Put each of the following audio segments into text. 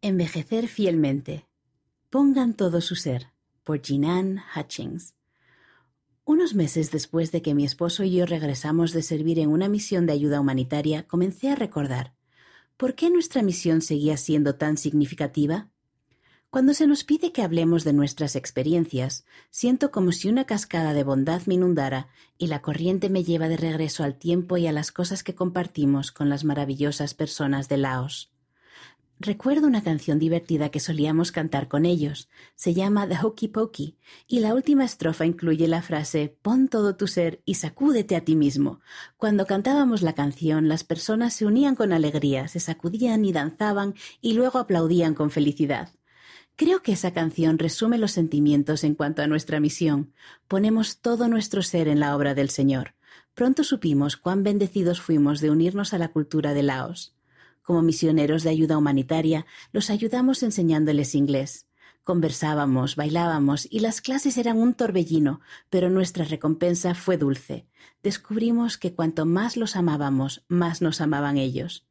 Envejecer fielmente. Pongan todo su ser. Por Jinan Hutchings. Unos meses después de que mi esposo y yo regresamos de servir en una misión de ayuda humanitaria, comencé a recordar ¿por qué nuestra misión seguía siendo tan significativa? Cuando se nos pide que hablemos de nuestras experiencias, siento como si una cascada de bondad me inundara y la corriente me lleva de regreso al tiempo y a las cosas que compartimos con las maravillosas personas de Laos. Recuerdo una canción divertida que solíamos cantar con ellos. Se llama The Hokey Pokey y la última estrofa incluye la frase Pon todo tu ser y sacúdete a ti mismo. Cuando cantábamos la canción, las personas se unían con alegría, se sacudían y danzaban y luego aplaudían con felicidad. Creo que esa canción resume los sentimientos en cuanto a nuestra misión. Ponemos todo nuestro ser en la obra del Señor. Pronto supimos cuán bendecidos fuimos de unirnos a la cultura de Laos. Como misioneros de ayuda humanitaria, los ayudamos enseñándoles inglés. Conversábamos, bailábamos y las clases eran un torbellino, pero nuestra recompensa fue dulce. Descubrimos que cuanto más los amábamos, más nos amaban ellos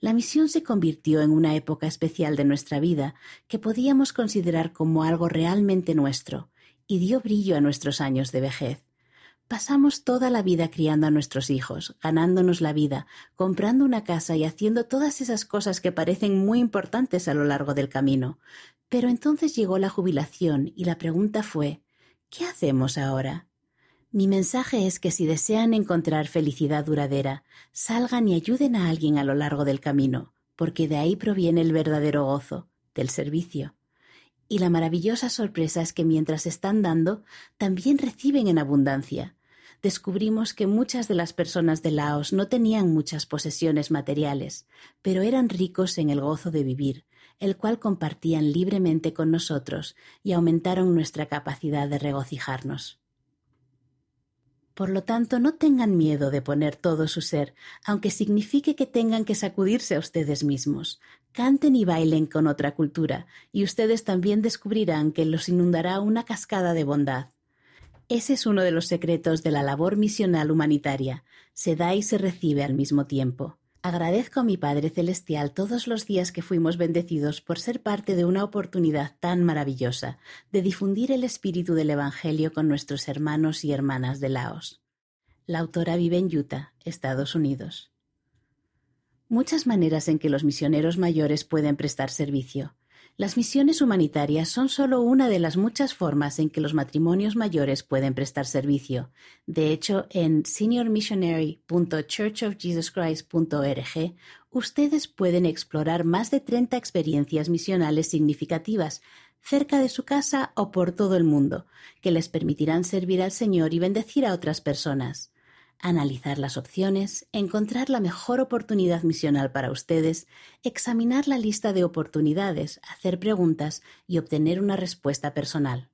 la misión se convirtió en una época especial de nuestra vida que podíamos considerar como algo realmente nuestro, y dio brillo a nuestros años de vejez. Pasamos toda la vida criando a nuestros hijos, ganándonos la vida, comprando una casa y haciendo todas esas cosas que parecen muy importantes a lo largo del camino. Pero entonces llegó la jubilación y la pregunta fue ¿qué hacemos ahora? Mi mensaje es que si desean encontrar felicidad duradera, salgan y ayuden a alguien a lo largo del camino, porque de ahí proviene el verdadero gozo, del servicio. Y la maravillosa sorpresa es que mientras están dando, también reciben en abundancia. Descubrimos que muchas de las personas de Laos no tenían muchas posesiones materiales, pero eran ricos en el gozo de vivir, el cual compartían libremente con nosotros y aumentaron nuestra capacidad de regocijarnos. Por lo tanto, no tengan miedo de poner todo su ser, aunque signifique que tengan que sacudirse a ustedes mismos. Canten y bailen con otra cultura, y ustedes también descubrirán que los inundará una cascada de bondad. Ese es uno de los secretos de la labor misional humanitaria. Se da y se recibe al mismo tiempo. Agradezco a mi Padre Celestial todos los días que fuimos bendecidos por ser parte de una oportunidad tan maravillosa de difundir el espíritu del Evangelio con nuestros hermanos y hermanas de Laos. La autora vive en Utah, Estados Unidos. Muchas maneras en que los misioneros mayores pueden prestar servicio. Las misiones humanitarias son solo una de las muchas formas en que los matrimonios mayores pueden prestar servicio. De hecho, en seniormissionary.churchofjesuschrist.org ustedes pueden explorar más de 30 experiencias misionales significativas cerca de su casa o por todo el mundo, que les permitirán servir al Señor y bendecir a otras personas analizar las opciones, encontrar la mejor oportunidad misional para ustedes, examinar la lista de oportunidades, hacer preguntas y obtener una respuesta personal.